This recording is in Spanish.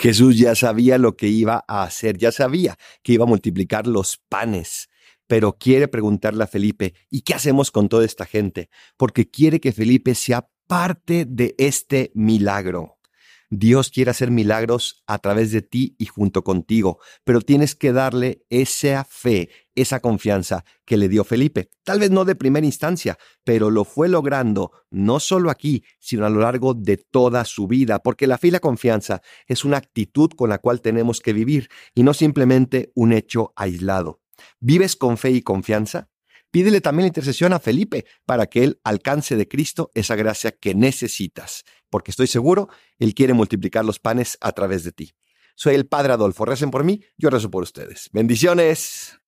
Jesús ya sabía lo que iba a hacer, ya sabía que iba a multiplicar los panes, pero quiere preguntarle a Felipe, ¿y qué hacemos con toda esta gente? Porque quiere que Felipe sea parte de este milagro. Dios quiere hacer milagros a través de ti y junto contigo, pero tienes que darle esa fe, esa confianza que le dio Felipe. Tal vez no de primera instancia, pero lo fue logrando no solo aquí, sino a lo largo de toda su vida, porque la fe y la confianza es una actitud con la cual tenemos que vivir y no simplemente un hecho aislado. ¿Vives con fe y confianza? Pídele también la intercesión a Felipe para que él alcance de Cristo esa gracia que necesitas, porque estoy seguro, Él quiere multiplicar los panes a través de ti. Soy el Padre Adolfo, recen por mí, yo rezo por ustedes. Bendiciones.